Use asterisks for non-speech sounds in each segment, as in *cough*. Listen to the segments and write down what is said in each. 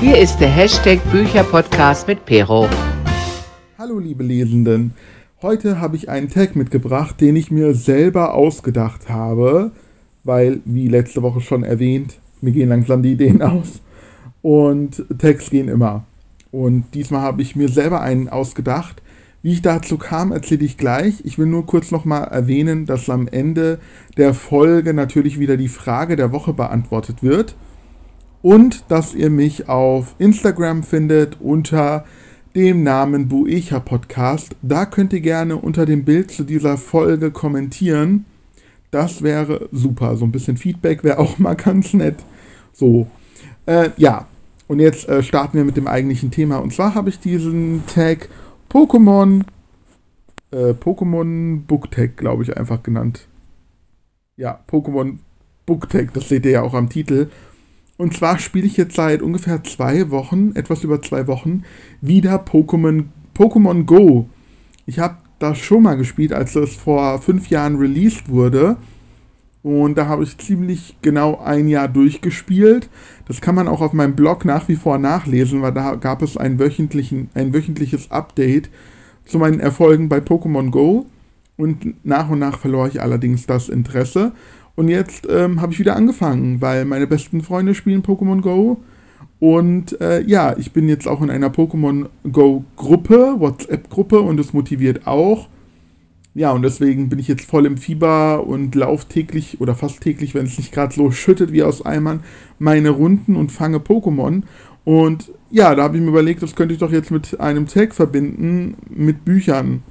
Hier ist der Hashtag Bücherpodcast mit Pero. Hallo liebe Lesenden. Heute habe ich einen Tag mitgebracht, den ich mir selber ausgedacht habe, weil, wie letzte Woche schon erwähnt, mir gehen langsam die Ideen aus und Tags gehen immer. Und diesmal habe ich mir selber einen ausgedacht. Wie ich dazu kam, erzähle ich gleich. Ich will nur kurz nochmal erwähnen, dass am Ende der Folge natürlich wieder die Frage der Woche beantwortet wird. Und dass ihr mich auf Instagram findet unter dem Namen Buecha Podcast. Da könnt ihr gerne unter dem Bild zu dieser Folge kommentieren. Das wäre super. So ein bisschen Feedback wäre auch *laughs* mal ganz nett. So, äh, ja. Und jetzt äh, starten wir mit dem eigentlichen Thema. Und zwar habe ich diesen Tag Pokémon, äh, Pokémon Booktag, glaube ich, einfach genannt. Ja, Pokémon Booktag, das seht ihr ja auch am Titel. Und zwar spiele ich jetzt seit ungefähr zwei Wochen, etwas über zwei Wochen, wieder Pokémon, Pokémon Go. Ich habe das schon mal gespielt, als es vor fünf Jahren released wurde. Und da habe ich ziemlich genau ein Jahr durchgespielt. Das kann man auch auf meinem Blog nach wie vor nachlesen, weil da gab es ein, wöchentlichen, ein wöchentliches Update zu meinen Erfolgen bei Pokémon Go. Und nach und nach verlor ich allerdings das Interesse. Und jetzt ähm, habe ich wieder angefangen, weil meine besten Freunde spielen Pokémon Go. Und äh, ja, ich bin jetzt auch in einer Pokémon Go Gruppe, WhatsApp-Gruppe und das motiviert auch. Ja, und deswegen bin ich jetzt voll im Fieber und laufe täglich oder fast täglich, wenn es nicht gerade so schüttet wie aus Eimern, meine Runden und fange Pokémon. Und ja, da habe ich mir überlegt, das könnte ich doch jetzt mit einem Tag verbinden, mit Büchern.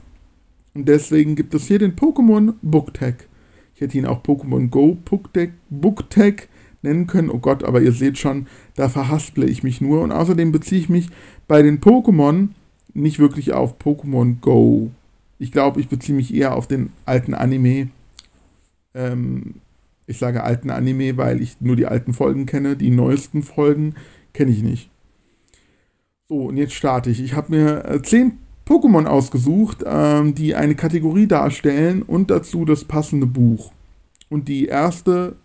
Und deswegen gibt es hier den Pokémon Book Tag. Ich hätte ihn auch Pokémon Go Book Tag nennen können. Oh Gott, aber ihr seht schon, da verhasple ich mich nur. Und außerdem beziehe ich mich bei den Pokémon nicht wirklich auf Pokémon Go. Ich glaube, ich beziehe mich eher auf den alten Anime. Ähm, ich sage alten Anime, weil ich nur die alten Folgen kenne. Die neuesten Folgen kenne ich nicht. So, und jetzt starte ich. Ich habe mir äh, zehn Pokémon ausgesucht, ähm, die eine Kategorie darstellen und dazu das passende Buch. Und die erste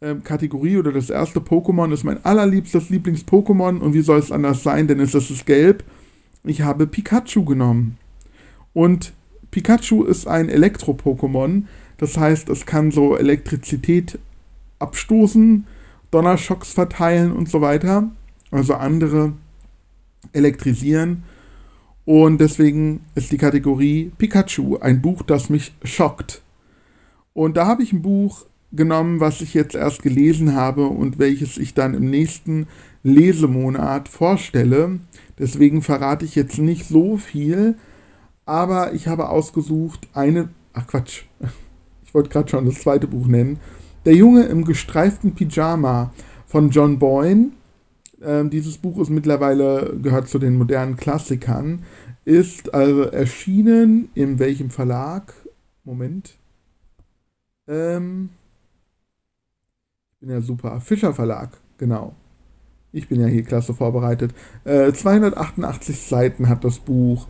ähm, Kategorie oder das erste Pokémon ist mein allerliebstes Lieblings-Pokémon und wie soll es anders sein, denn es ist gelb. Ich habe Pikachu genommen. Und Pikachu ist ein Elektro-Pokémon, das heißt, es kann so Elektrizität abstoßen, Donnerschocks verteilen und so weiter. Also andere elektrisieren. Und deswegen ist die Kategorie Pikachu ein Buch, das mich schockt. Und da habe ich ein Buch genommen, was ich jetzt erst gelesen habe und welches ich dann im nächsten Lesemonat vorstelle. Deswegen verrate ich jetzt nicht so viel, aber ich habe ausgesucht eine. Ach Quatsch, *laughs* ich wollte gerade schon das zweite Buch nennen. Der Junge im gestreiften Pyjama von John Boyne. Ähm, dieses Buch ist mittlerweile, gehört zu den modernen Klassikern, ist also erschienen in welchem Verlag? Moment. Ähm, ich bin ja super. Fischer Verlag, genau. Ich bin ja hier klasse vorbereitet. Äh, 288 Seiten hat das Buch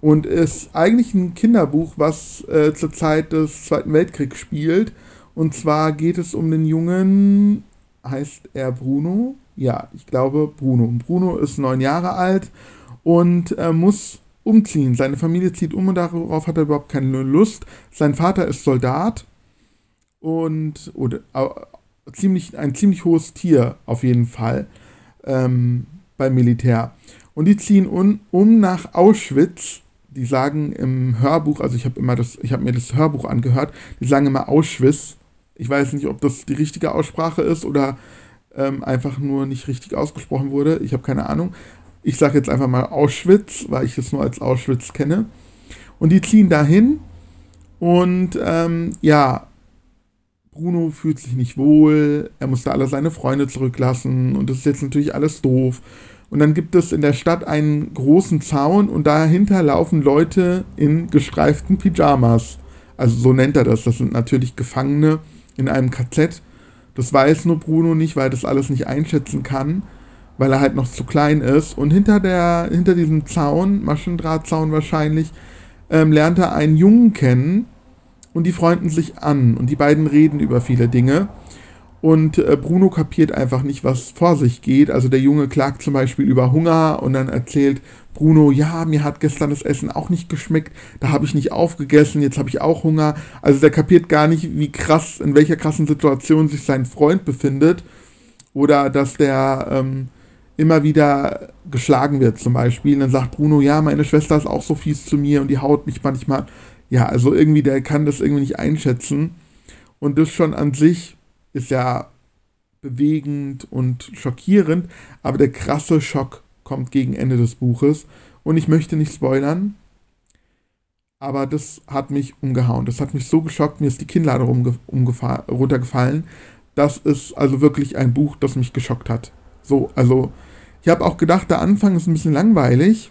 und ist eigentlich ein Kinderbuch, was äh, zur Zeit des Zweiten Weltkriegs spielt. Und zwar geht es um den Jungen, heißt er Bruno? Ja, ich glaube Bruno. Bruno ist neun Jahre alt und äh, muss umziehen. Seine Familie zieht um und darauf hat er überhaupt keine Lust. Sein Vater ist Soldat und oder äh, ziemlich ein ziemlich hohes Tier auf jeden Fall ähm, beim Militär. Und die ziehen un, um nach Auschwitz. Die sagen im Hörbuch, also ich habe immer das, ich habe mir das Hörbuch angehört. Die sagen immer Auschwitz. Ich weiß nicht, ob das die richtige Aussprache ist oder ähm, einfach nur nicht richtig ausgesprochen wurde. Ich habe keine Ahnung. Ich sage jetzt einfach mal Auschwitz, weil ich es nur als Auschwitz kenne. Und die ziehen dahin und ähm, ja, Bruno fühlt sich nicht wohl, er musste alle seine Freunde zurücklassen und das ist jetzt natürlich alles doof. Und dann gibt es in der Stadt einen großen Zaun und dahinter laufen Leute in gestreiften Pyjamas. Also so nennt er das. Das sind natürlich Gefangene in einem KZ. Das weiß nur Bruno nicht, weil er das alles nicht einschätzen kann, weil er halt noch zu klein ist. Und hinter, der, hinter diesem Zaun, Maschendrahtzaun wahrscheinlich, ähm, lernt er einen Jungen kennen, und die freunden sich an und die beiden reden über viele Dinge. Und äh, Bruno kapiert einfach nicht, was vor sich geht. Also der Junge klagt zum Beispiel über Hunger und dann erzählt Bruno, ja, mir hat gestern das Essen auch nicht geschmeckt, da habe ich nicht aufgegessen, jetzt habe ich auch Hunger. Also der kapiert gar nicht, wie krass, in welcher krassen Situation sich sein Freund befindet. Oder dass der ähm, immer wieder geschlagen wird zum Beispiel. Und dann sagt Bruno, ja, meine Schwester ist auch so fies zu mir und die haut mich manchmal. Ja, also irgendwie, der kann das irgendwie nicht einschätzen. Und das schon an sich ist ja bewegend und schockierend, aber der krasse Schock kommt gegen Ende des Buches. Und ich möchte nicht spoilern, aber das hat mich umgehauen. Das hat mich so geschockt, mir ist die Kinnlade runtergefallen. Das ist also wirklich ein Buch, das mich geschockt hat. So, also ich habe auch gedacht, der Anfang ist ein bisschen langweilig,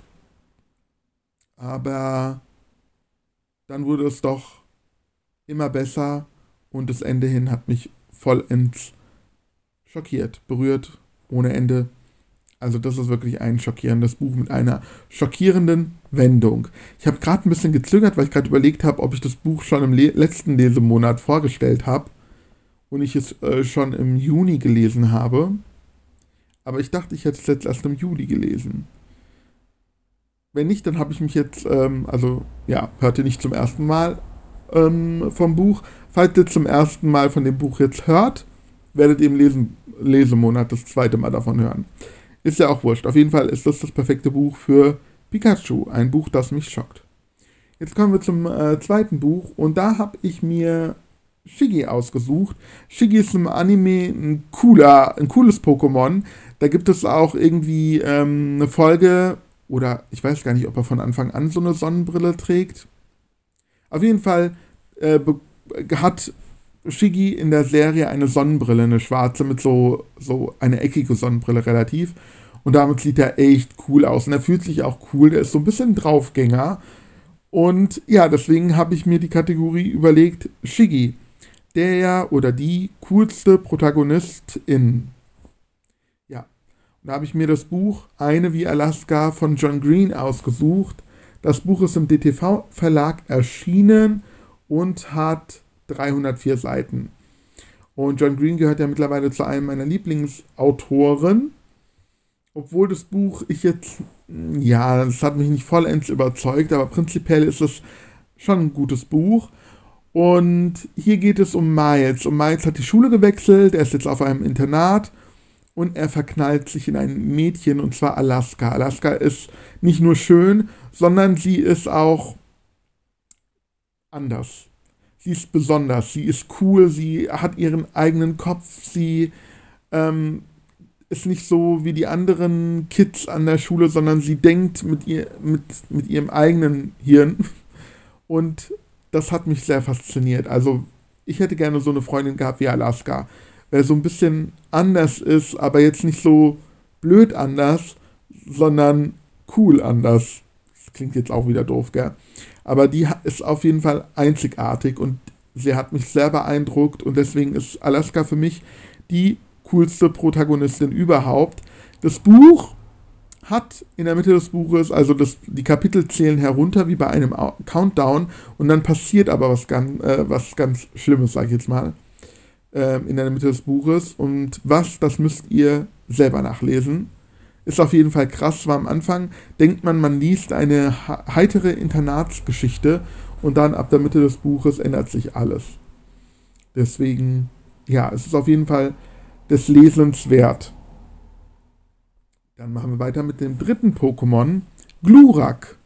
aber dann wurde es doch immer besser und das Ende hin hat mich vollends schockiert, berührt, ohne Ende. Also das ist wirklich ein schockierendes Buch mit einer schockierenden Wendung. Ich habe gerade ein bisschen gezögert, weil ich gerade überlegt habe, ob ich das Buch schon im Le letzten Lesemonat vorgestellt habe und ich es äh, schon im Juni gelesen habe. Aber ich dachte, ich hätte es jetzt erst im Juli gelesen. Wenn nicht, dann habe ich mich jetzt, ähm, also ja, hörte nicht zum ersten Mal ähm, vom Buch. Falls ihr zum ersten Mal von dem Buch jetzt hört, werdet ihr im Lesen Lesemonat das zweite Mal davon hören. Ist ja auch wurscht. Auf jeden Fall ist das das perfekte Buch für Pikachu. Ein Buch, das mich schockt. Jetzt kommen wir zum äh, zweiten Buch und da habe ich mir Shiggy ausgesucht. Shiggy ist im Anime ein cooler, ein cooles Pokémon. Da gibt es auch irgendwie ähm, eine Folge, oder ich weiß gar nicht, ob er von Anfang an so eine Sonnenbrille trägt. Auf jeden Fall äh, hat Shiggy in der Serie eine Sonnenbrille, eine schwarze mit so, so eine eckige Sonnenbrille relativ. Und damit sieht er echt cool aus. Und er fühlt sich auch cool. Der ist so ein bisschen Draufgänger. Und ja, deswegen habe ich mir die Kategorie überlegt, Shiggy, der oder die coolste Protagonistin. Da habe ich mir das Buch Eine wie Alaska von John Green ausgesucht. Das Buch ist im DTV-Verlag erschienen und hat 304 Seiten. Und John Green gehört ja mittlerweile zu einem meiner Lieblingsautoren. Obwohl das Buch ich jetzt, ja, das hat mich nicht vollends überzeugt, aber prinzipiell ist es schon ein gutes Buch. Und hier geht es um Miles. Und Miles hat die Schule gewechselt, er ist jetzt auf einem Internat und er verknallt sich in ein Mädchen und zwar Alaska. Alaska ist nicht nur schön, sondern sie ist auch anders sie ist besonders, sie ist cool, sie hat ihren eigenen Kopf, sie ähm, ist nicht so wie die anderen Kids an der Schule, sondern sie denkt mit, ihr, mit, mit ihrem eigenen Hirn. Und das hat mich sehr fasziniert. Also ich hätte gerne so eine Freundin gehabt wie Alaska, wer so ein bisschen anders ist, aber jetzt nicht so blöd anders, sondern cool anders. Das klingt jetzt auch wieder doof, gell? aber die ist auf jeden Fall einzigartig und sie hat mich sehr beeindruckt und deswegen ist Alaska für mich die coolste Protagonistin überhaupt. Das Buch hat in der Mitte des Buches, also das, die Kapitel zählen herunter wie bei einem Countdown und dann passiert aber was ganz, äh, was ganz Schlimmes, sag ich jetzt mal, äh, in der Mitte des Buches. Und was, das müsst ihr selber nachlesen. Ist auf jeden Fall krass, war am Anfang, denkt man, man liest eine heitere Internatsgeschichte und dann ab der Mitte des Buches ändert sich alles. Deswegen, ja, es ist auf jeden Fall des Lesens wert. Dann machen wir weiter mit dem dritten Pokémon, Glurak.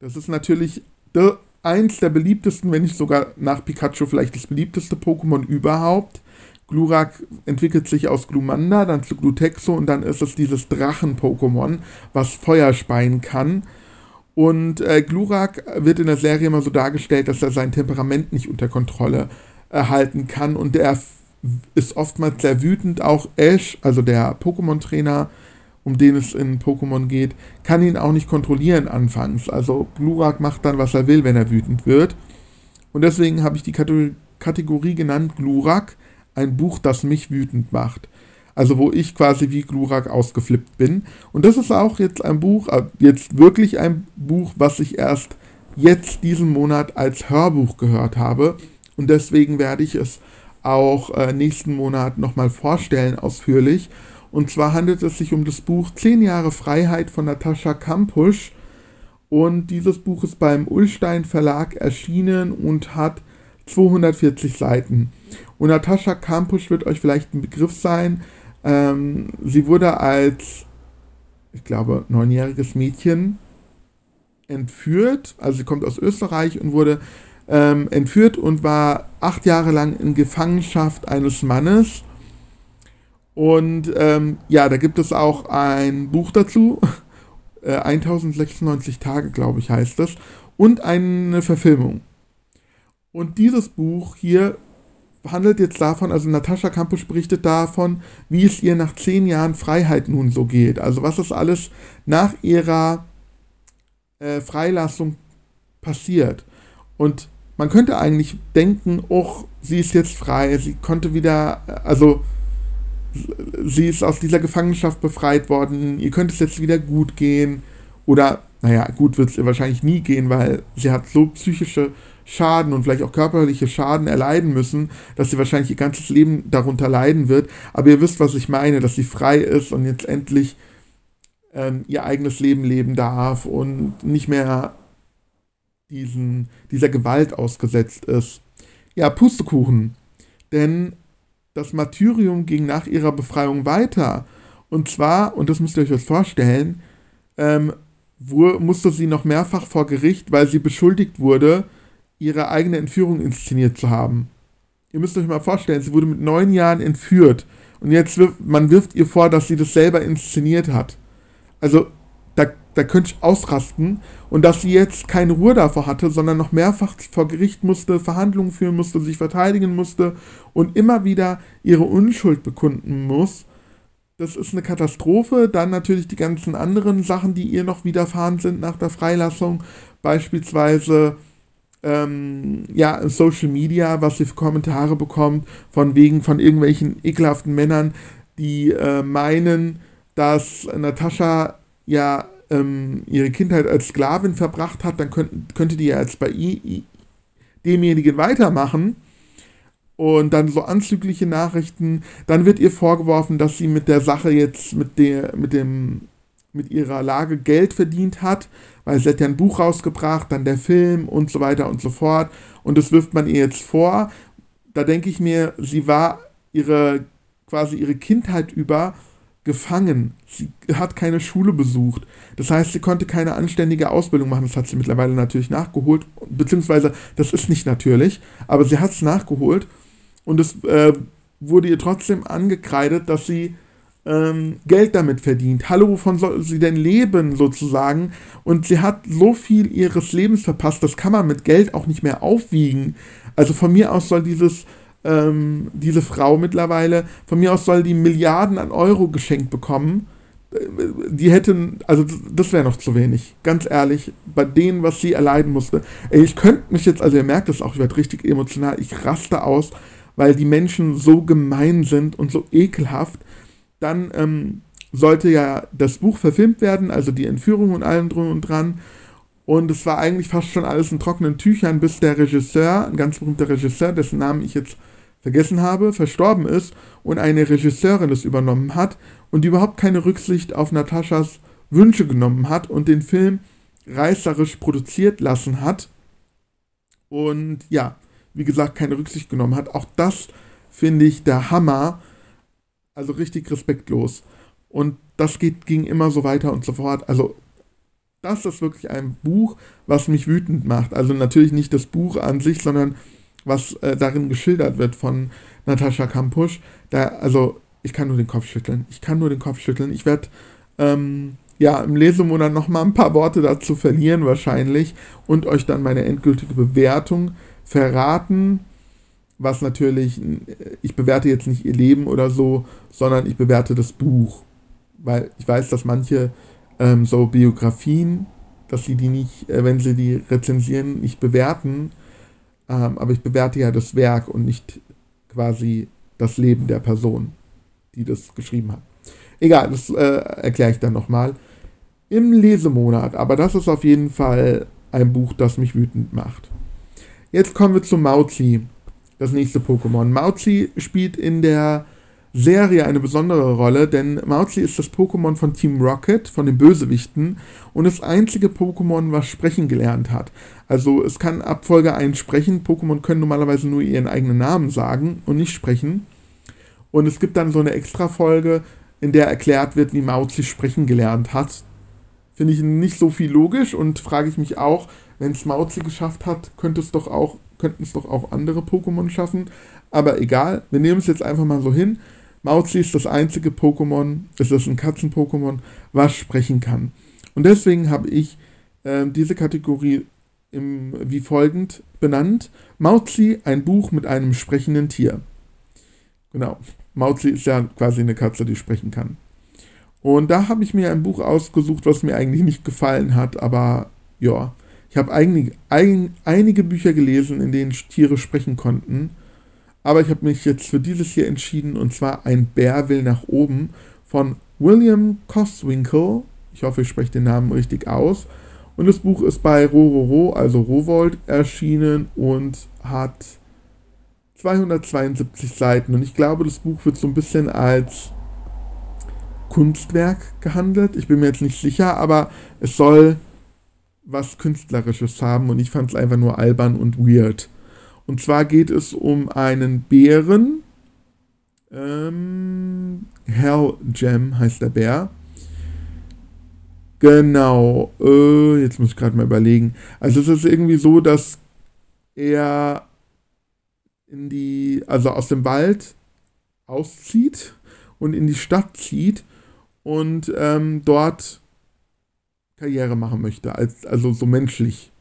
Das ist natürlich der, eins der beliebtesten, wenn nicht sogar nach Pikachu vielleicht das beliebteste Pokémon überhaupt. Glurak entwickelt sich aus Glumanda, dann zu Glutexo und dann ist es dieses Drachen-Pokémon, was Feuer speien kann. Und äh, Glurak wird in der Serie immer so dargestellt, dass er sein Temperament nicht unter Kontrolle erhalten kann und er ist oftmals sehr wütend. Auch Ash, also der Pokémon-Trainer, um den es in Pokémon geht, kann ihn auch nicht kontrollieren anfangs. Also Glurak macht dann, was er will, wenn er wütend wird. Und deswegen habe ich die Kategorie genannt Glurak ein Buch, das mich wütend macht. Also wo ich quasi wie Glurak ausgeflippt bin. Und das ist auch jetzt ein Buch, äh, jetzt wirklich ein Buch, was ich erst jetzt diesen Monat als Hörbuch gehört habe. Und deswegen werde ich es auch äh, nächsten Monat nochmal vorstellen ausführlich. Und zwar handelt es sich um das Buch Zehn Jahre Freiheit von Natascha Kampusch. Und dieses Buch ist beim Ullstein Verlag erschienen und hat 240 Seiten. Und Natascha Kampusch wird euch vielleicht ein Begriff sein. Ähm, sie wurde als, ich glaube, neunjähriges Mädchen entführt. Also sie kommt aus Österreich und wurde ähm, entführt und war acht Jahre lang in Gefangenschaft eines Mannes. Und ähm, ja, da gibt es auch ein Buch dazu. *laughs* Äh, 1096 Tage, glaube ich, heißt es. Und eine Verfilmung. Und dieses Buch hier handelt jetzt davon, also Natascha Campus berichtet davon, wie es ihr nach zehn Jahren Freiheit nun so geht. Also was ist alles nach ihrer äh, Freilassung passiert. Und man könnte eigentlich denken, oh, sie ist jetzt frei, sie konnte wieder, also sie ist aus dieser Gefangenschaft befreit worden, ihr könnte es jetzt wieder gut gehen. Oder, naja, gut wird es ihr wahrscheinlich nie gehen, weil sie hat so psychische Schaden und vielleicht auch körperliche Schaden erleiden müssen, dass sie wahrscheinlich ihr ganzes Leben darunter leiden wird. Aber ihr wisst, was ich meine, dass sie frei ist und jetzt endlich ähm, ihr eigenes Leben leben darf und nicht mehr diesen, dieser Gewalt ausgesetzt ist. Ja, Pustekuchen. Denn das Martyrium ging nach ihrer Befreiung weiter. Und zwar, und das müsst ihr euch jetzt vorstellen, ähm, wo, musste sie noch mehrfach vor Gericht, weil sie beschuldigt wurde, ihre eigene Entführung inszeniert zu haben. Ihr müsst euch mal vorstellen, sie wurde mit neun Jahren entführt. Und jetzt wirft, man wirft ihr vor, dass sie das selber inszeniert hat. Also da, könnte ich ausrasten. Und dass sie jetzt keine Ruhe davor hatte, sondern noch mehrfach vor Gericht musste, Verhandlungen führen musste, sich verteidigen musste und immer wieder ihre Unschuld bekunden muss. Das ist eine Katastrophe. Dann natürlich die ganzen anderen Sachen, die ihr noch widerfahren sind nach der Freilassung. Beispielsweise ähm, ja, Social Media, was sie für Kommentare bekommt, von wegen von irgendwelchen ekelhaften Männern, die äh, meinen, dass Natascha ja ähm, ihre Kindheit als Sklavin verbracht hat, dann könnt, könnte die ja jetzt bei i, demjenigen weitermachen. Und dann so anzügliche Nachrichten. Dann wird ihr vorgeworfen, dass sie mit der Sache jetzt, mit der, mit dem, mit ihrer Lage Geld verdient hat, weil sie hat ja ein Buch rausgebracht, dann der Film und so weiter und so fort. Und das wirft man ihr jetzt vor. Da denke ich mir, sie war ihre quasi ihre Kindheit über gefangen. Sie hat keine Schule besucht. Das heißt, sie konnte keine anständige Ausbildung machen. Das hat sie mittlerweile natürlich nachgeholt. Beziehungsweise, das ist nicht natürlich, aber sie hat es nachgeholt. Und es äh, wurde ihr trotzdem angekreidet, dass sie ähm, Geld damit verdient. Hallo, wovon soll sie denn leben, sozusagen? Und sie hat so viel ihres Lebens verpasst, das kann man mit Geld auch nicht mehr aufwiegen. Also von mir aus soll dieses ähm, diese Frau mittlerweile. Von mir aus soll die Milliarden an Euro geschenkt bekommen. Äh, die hätten, also das wäre noch zu wenig. Ganz ehrlich, bei denen, was sie erleiden musste. Ey, ich könnte mich jetzt, also ihr merkt es auch, ich werde richtig emotional, ich raste aus, weil die Menschen so gemein sind und so ekelhaft. Dann ähm, sollte ja das Buch verfilmt werden, also die Entführung und allem drum und dran. Und es war eigentlich fast schon alles in trockenen Tüchern, bis der Regisseur, ein ganz berühmter Regisseur, dessen Namen ich jetzt vergessen habe, verstorben ist und eine Regisseurin es übernommen hat und überhaupt keine Rücksicht auf Nataschas Wünsche genommen hat und den Film reißerisch produziert lassen hat. Und ja, wie gesagt, keine Rücksicht genommen hat. Auch das finde ich der Hammer. Also richtig respektlos. Und das geht, ging immer so weiter und so fort. Also das ist wirklich ein Buch, was mich wütend macht. Also natürlich nicht das Buch an sich, sondern was äh, darin geschildert wird von Natascha Kampusch. Da, also ich kann nur den Kopf schütteln. Ich kann nur den Kopf schütteln. Ich werde ähm, ja im Lesemonat noch mal ein paar Worte dazu verlieren wahrscheinlich und euch dann meine endgültige Bewertung verraten. Was natürlich, äh, ich bewerte jetzt nicht ihr Leben oder so, sondern ich bewerte das Buch. Weil ich weiß, dass manche ähm, so Biografien, dass sie die nicht, äh, wenn sie die rezensieren, nicht bewerten. Ähm, aber ich bewerte ja das Werk und nicht quasi das Leben der Person, die das geschrieben hat. Egal, das äh, erkläre ich dann nochmal. Im Lesemonat, aber das ist auf jeden Fall ein Buch, das mich wütend macht. Jetzt kommen wir zu Mauzi. das nächste Pokémon. Mauzi spielt in der Serie eine besondere Rolle, denn Mauzi ist das Pokémon von Team Rocket, von den Bösewichten, und das einzige Pokémon, was sprechen gelernt hat. Also es kann ab Folge 1 sprechen. Pokémon können normalerweise nur ihren eigenen Namen sagen und nicht sprechen. Und es gibt dann so eine extra Folge, in der erklärt wird, wie Mauzi sprechen gelernt hat. Finde ich nicht so viel logisch und frage ich mich auch, wenn es Mauzi geschafft hat, könnte es doch auch, könnten es doch auch andere Pokémon schaffen. Aber egal, wir nehmen es jetzt einfach mal so hin. Mauzi ist das einzige Pokémon, es ist ein Katzen-Pokémon, was sprechen kann. Und deswegen habe ich äh, diese Kategorie im, wie folgend benannt. Mauzi, ein Buch mit einem sprechenden Tier. Genau. Mauzi ist ja quasi eine Katze, die sprechen kann. Und da habe ich mir ein Buch ausgesucht, was mir eigentlich nicht gefallen hat, aber ja, ich habe ein, einige Bücher gelesen, in denen Tiere sprechen konnten. Aber ich habe mich jetzt für dieses hier entschieden, und zwar Ein Bär will nach oben von William Coswinkle. Ich hoffe, ich spreche den Namen richtig aus. Und das Buch ist bei Rororo, also Rowold, erschienen und hat 272 Seiten. Und ich glaube, das Buch wird so ein bisschen als Kunstwerk gehandelt. Ich bin mir jetzt nicht sicher, aber es soll was Künstlerisches haben und ich fand es einfach nur albern und weird. Und zwar geht es um einen Bären. Ähm, Hell Gem heißt der Bär. Genau. Äh, jetzt muss ich gerade mal überlegen. Also es ist irgendwie so, dass er in die, also aus dem Wald auszieht und in die Stadt zieht und ähm, dort Karriere machen möchte, als, also so menschlich,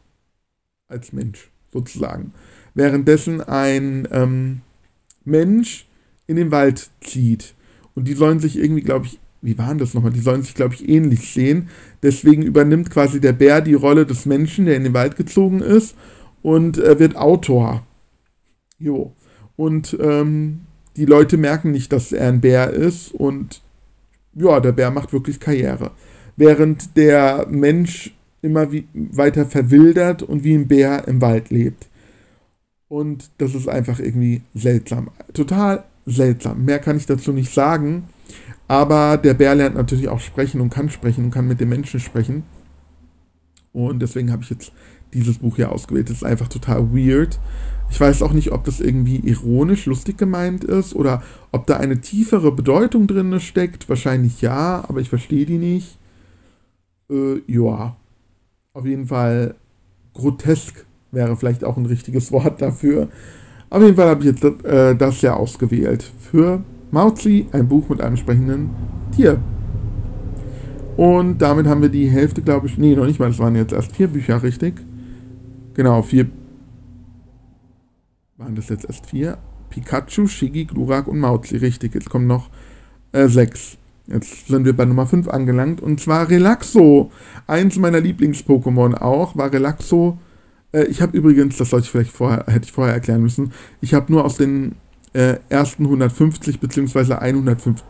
als Mensch sozusagen. Währenddessen ein ähm, Mensch in den Wald zieht. Und die sollen sich irgendwie, glaube ich, wie waren das nochmal? Die sollen sich, glaube ich, ähnlich sehen. Deswegen übernimmt quasi der Bär die Rolle des Menschen, der in den Wald gezogen ist und äh, wird Autor. Jo. Und ähm, die Leute merken nicht, dass er ein Bär ist und ja, der Bär macht wirklich Karriere. Während der Mensch immer wie, weiter verwildert und wie ein Bär im Wald lebt. Und das ist einfach irgendwie seltsam. Total seltsam. Mehr kann ich dazu nicht sagen. Aber der Bär lernt natürlich auch sprechen und kann sprechen und kann mit den Menschen sprechen. Und deswegen habe ich jetzt dieses Buch hier ausgewählt. Das ist einfach total weird. Ich weiß auch nicht, ob das irgendwie ironisch, lustig gemeint ist oder ob da eine tiefere Bedeutung drin steckt. Wahrscheinlich ja, aber ich verstehe die nicht. Äh, ja. Auf jeden Fall grotesk wäre vielleicht auch ein richtiges *laughs* Wort dafür. Auf jeden Fall habe ich jetzt äh, das ja ausgewählt. Für Mauzi, ein Buch mit einem sprechenden Tier. Und damit haben wir die Hälfte, glaube ich. Nee, noch nicht mal. Es waren jetzt erst vier Bücher, richtig? Genau, vier waren das jetzt erst vier? Pikachu, Shigi, Glurak und Mauzi. Richtig, jetzt kommen noch äh, sechs. Jetzt sind wir bei Nummer 5 angelangt. Und zwar Relaxo. Eins meiner Lieblings-Pokémon auch war Relaxo. Äh, ich habe übrigens, das sollte ich vielleicht vorher, hätte ich vorher erklären müssen, ich habe nur aus den äh, ersten 150 bzw. 150,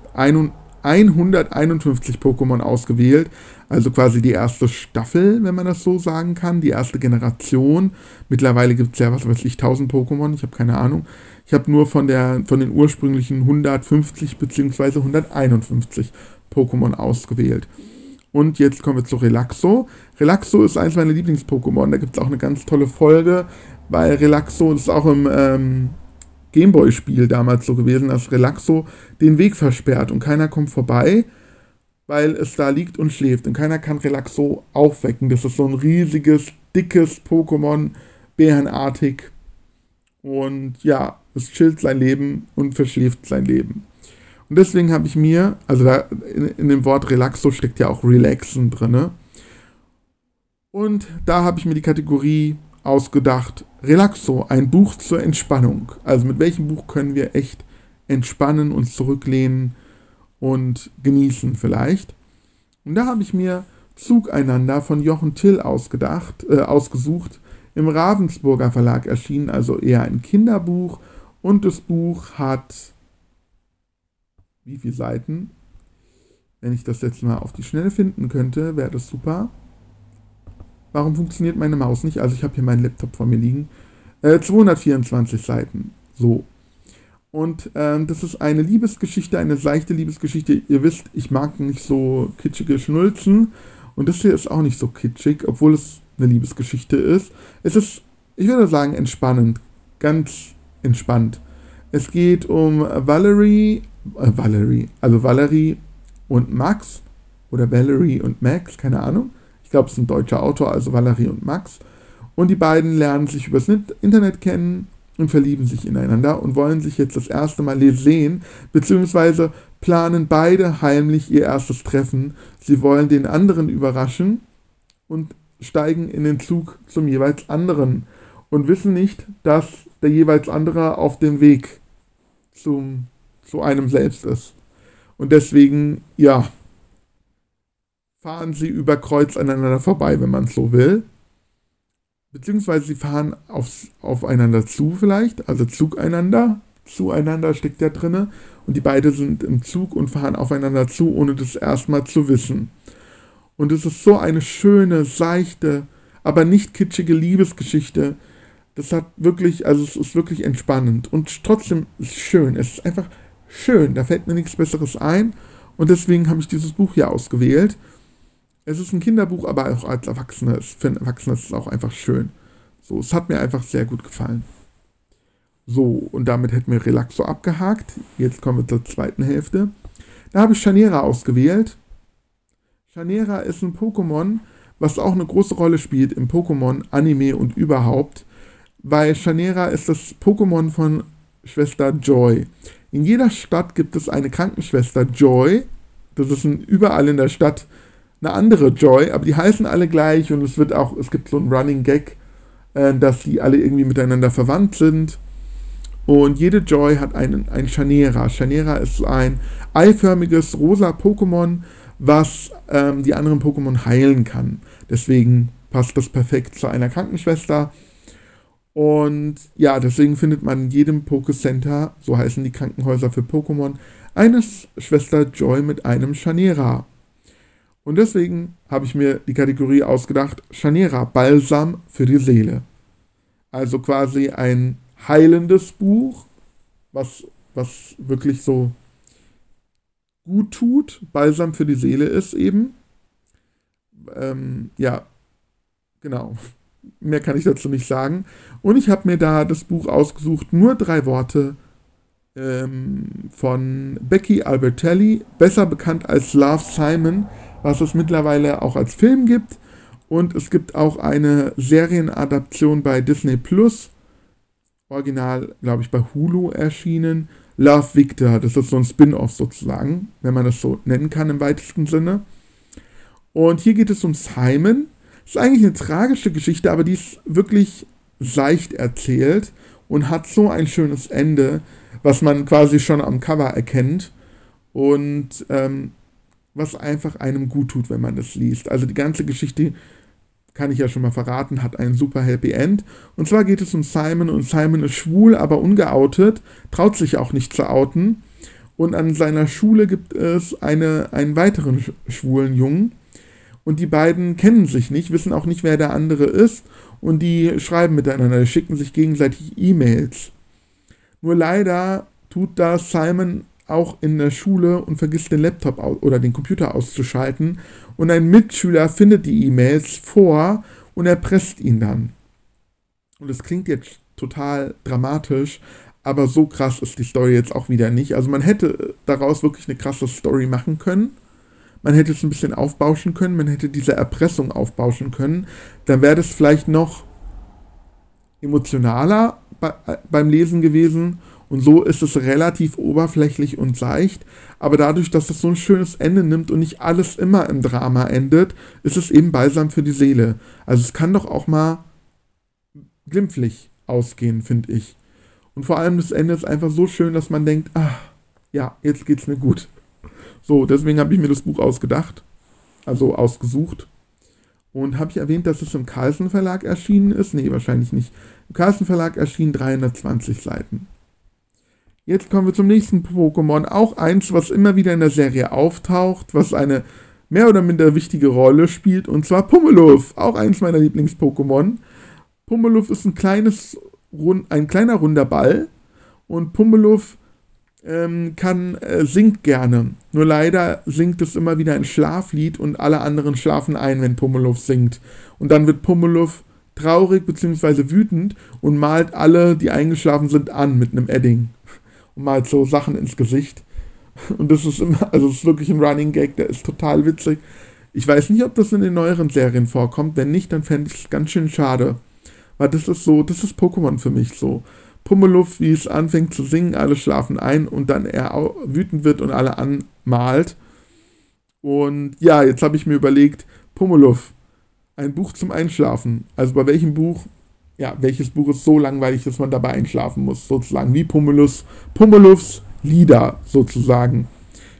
151 Pokémon ausgewählt. Also quasi die erste Staffel, wenn man das so sagen kann, die erste Generation. Mittlerweile gibt es ja, was weiß ich, 1000 Pokémon, ich habe keine Ahnung. Ich habe nur von, der, von den ursprünglichen 150 bzw. 151 Pokémon ausgewählt. Und jetzt kommen wir zu Relaxo. Relaxo ist eines meiner Lieblings-Pokémon. Da gibt es auch eine ganz tolle Folge, weil Relaxo, ist auch im ähm, Gameboy-Spiel damals so gewesen, dass Relaxo den Weg versperrt und keiner kommt vorbei, weil es da liegt und schläft. Und keiner kann Relaxo aufwecken. Das ist so ein riesiges, dickes Pokémon, bärenartig. Und ja, es chillt sein Leben und verschläft sein Leben. Und deswegen habe ich mir, also da in, in, dem Wort Relaxo steckt ja auch Relaxen drin. Und da habe ich mir die Kategorie ausgedacht, Relaxo, ein Buch zur Entspannung. Also mit welchem Buch können wir echt entspannen, uns zurücklehnen und genießen vielleicht. Und da habe ich mir Zugeinander von Jochen Till ausgedacht, äh, ausgesucht, im Ravensburger Verlag erschienen, also eher ein Kinderbuch. Und das Buch hat wie viele Seiten? Wenn ich das jetzt mal auf die Schnelle finden könnte, wäre das super. Warum funktioniert meine Maus nicht? Also ich habe hier meinen Laptop vor mir liegen. Äh, 224 Seiten. So. Und ähm, das ist eine Liebesgeschichte, eine seichte Liebesgeschichte. Ihr wisst, ich mag nicht so kitschige Schnulzen. Und das hier ist auch nicht so kitschig, obwohl es eine Liebesgeschichte ist. Es ist, ich würde sagen, entspannend. Ganz entspannt. Es geht um Valerie, äh, Valerie, also Valerie und Max. Oder Valerie und Max, keine Ahnung. Ich glaube, es ist ein deutscher Autor, also Valerie und Max. Und die beiden lernen sich übers Internet kennen und verlieben sich ineinander und wollen sich jetzt das erste Mal sehen, beziehungsweise planen beide heimlich ihr erstes Treffen. Sie wollen den anderen überraschen und steigen in den Zug zum jeweils anderen und wissen nicht, dass der jeweils andere auf dem Weg zum, zu einem selbst ist. Und deswegen, ja, fahren sie über Kreuz aneinander vorbei, wenn man es so will beziehungsweise sie fahren aufs, aufeinander zu vielleicht, also zugeinander, zueinander steckt ja drinne und die beiden sind im Zug und fahren aufeinander zu, ohne das erstmal zu wissen. Und es ist so eine schöne, seichte, aber nicht kitschige Liebesgeschichte. Das hat wirklich, also es ist wirklich entspannend und trotzdem ist es schön. Es ist einfach schön, da fällt mir nichts Besseres ein und deswegen habe ich dieses Buch hier ausgewählt. Es ist ein Kinderbuch, aber auch als Erwachsene. Für Erwachsene ist es auch einfach schön. So, es hat mir einfach sehr gut gefallen. So, und damit hätten wir Relaxo abgehakt. Jetzt kommen wir zur zweiten Hälfte. Da habe ich Chanera ausgewählt. Chanera ist ein Pokémon, was auch eine große Rolle spielt im Pokémon-Anime und überhaupt, weil Chanera ist das Pokémon von Schwester Joy. In jeder Stadt gibt es eine Krankenschwester Joy. Das ist ein, überall in der Stadt eine andere Joy, aber die heißen alle gleich und es wird auch, es gibt so einen Running Gag, äh, dass die alle irgendwie miteinander verwandt sind. Und jede Joy hat einen, ein Chanera. Chanera ist ein eiförmiges rosa Pokémon, was ähm, die anderen Pokémon heilen kann. Deswegen passt das perfekt zu einer Krankenschwester. Und ja, deswegen findet man in jedem Pokécenter, so heißen die Krankenhäuser für Pokémon, eine Schwester Joy mit einem Chanera. Und deswegen habe ich mir die Kategorie ausgedacht, Chanera, Balsam für die Seele. Also quasi ein heilendes Buch, was, was wirklich so gut tut, Balsam für die Seele ist eben. Ähm, ja, genau. Mehr kann ich dazu nicht sagen. Und ich habe mir da das Buch ausgesucht, nur drei Worte ähm, von Becky Albertelli, besser bekannt als Love Simon, was es mittlerweile auch als Film gibt. Und es gibt auch eine Serienadaption bei Disney Plus. Original, glaube ich, bei Hulu erschienen. Love Victor, das ist so ein Spin-off sozusagen, wenn man das so nennen kann im weitesten Sinne. Und hier geht es um Simon. Ist eigentlich eine tragische Geschichte, aber die ist wirklich seicht erzählt und hat so ein schönes Ende, was man quasi schon am Cover erkennt. Und ähm, was einfach einem gut tut, wenn man das liest. Also die ganze Geschichte, kann ich ja schon mal verraten, hat ein super Happy End. Und zwar geht es um Simon und Simon ist schwul, aber ungeoutet, traut sich auch nicht zu outen. Und an seiner Schule gibt es eine, einen weiteren schwulen Jungen. Und die beiden kennen sich nicht, wissen auch nicht, wer der andere ist. Und die schreiben miteinander, schicken sich gegenseitig E-Mails. Nur leider tut das Simon auch in der Schule und vergisst den Laptop oder den Computer auszuschalten und ein Mitschüler findet die E-Mails vor und erpresst ihn dann. Und es klingt jetzt total dramatisch, aber so krass ist die Story jetzt auch wieder nicht. Also man hätte daraus wirklich eine krasse Story machen können. Man hätte es ein bisschen aufbauschen können, man hätte diese Erpressung aufbauschen können. Dann wäre das vielleicht noch emotionaler bei, äh, beim Lesen gewesen und so ist es relativ oberflächlich und seicht, aber dadurch, dass es so ein schönes Ende nimmt und nicht alles immer im Drama endet, ist es eben balsam für die Seele. Also es kann doch auch mal glimpflich ausgehen, finde ich. Und vor allem das Ende ist einfach so schön, dass man denkt, ah, ja, jetzt geht's mir gut. So, deswegen habe ich mir das Buch ausgedacht, also ausgesucht. Und habe ich erwähnt, dass es im Carlsen Verlag erschienen ist? Nee, wahrscheinlich nicht. Im Carlsen Verlag erschienen 320 Seiten. Jetzt kommen wir zum nächsten Pokémon. Auch eins, was immer wieder in der Serie auftaucht, was eine mehr oder minder wichtige Rolle spielt, und zwar Pummeluff. Auch eins meiner Lieblings-Pokémon. Pummeluff ist ein kleines, ein kleiner runder Ball und Pummeluff ähm, kann, äh, singt gerne. Nur leider singt es immer wieder ein Schlaflied und alle anderen schlafen ein, wenn Pummeluff singt. Und dann wird Pummeluff traurig bzw. wütend und malt alle, die eingeschlafen sind, an mit einem Edding. Und malt so Sachen ins Gesicht. Und das ist immer, also es ist wirklich ein Running Gag, der ist total witzig. Ich weiß nicht, ob das in den neueren Serien vorkommt. Wenn nicht, dann fände ich es ganz schön schade. Weil das ist so, das ist Pokémon für mich so. Pummeluff, wie es anfängt zu singen, alle schlafen ein und dann er wütend wird und alle anmalt. Und ja, jetzt habe ich mir überlegt, Pummeluff, ein Buch zum Einschlafen. Also bei welchem Buch, ja, welches Buch ist so langweilig, dass man dabei einschlafen muss, sozusagen, wie Pummeluffs, Pummeluffs Lieder sozusagen.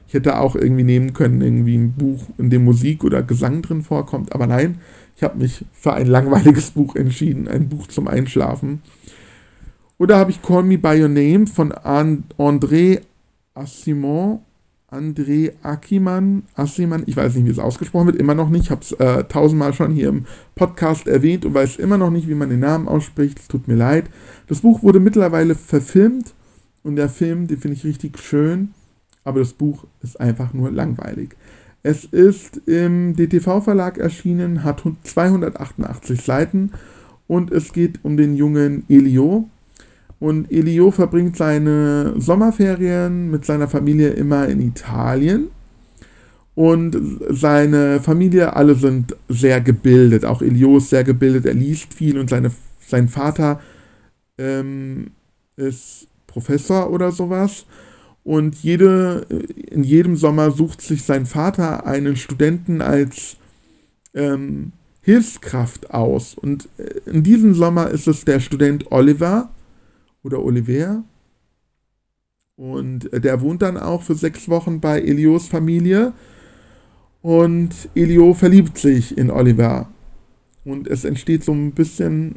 Ich hätte auch irgendwie nehmen können, irgendwie ein Buch, in dem Musik oder Gesang drin vorkommt, aber nein, ich habe mich für ein *laughs* langweiliges Buch entschieden, ein Buch zum Einschlafen. Oder habe ich Call Me By Your Name von André Assimon, André Akiman, Assiman, ich weiß nicht, wie es ausgesprochen wird, immer noch nicht. Ich habe es äh, tausendmal schon hier im Podcast erwähnt und weiß immer noch nicht, wie man den Namen ausspricht. Es tut mir leid. Das Buch wurde mittlerweile verfilmt und der Film, den finde ich richtig schön, aber das Buch ist einfach nur langweilig. Es ist im DTV-Verlag erschienen, hat 288 Seiten und es geht um den jungen Elio. Und Elio verbringt seine Sommerferien mit seiner Familie immer in Italien. Und seine Familie, alle sind sehr gebildet. Auch Elio ist sehr gebildet, er liest viel und seine, sein Vater ähm, ist Professor oder sowas. Und jede, in jedem Sommer sucht sich sein Vater einen Studenten als ähm, Hilfskraft aus. Und äh, in diesem Sommer ist es der Student Oliver oder Oliver. Und äh, der wohnt dann auch für sechs Wochen bei Elios Familie. Und Elio verliebt sich in Oliver. Und es entsteht so ein bisschen,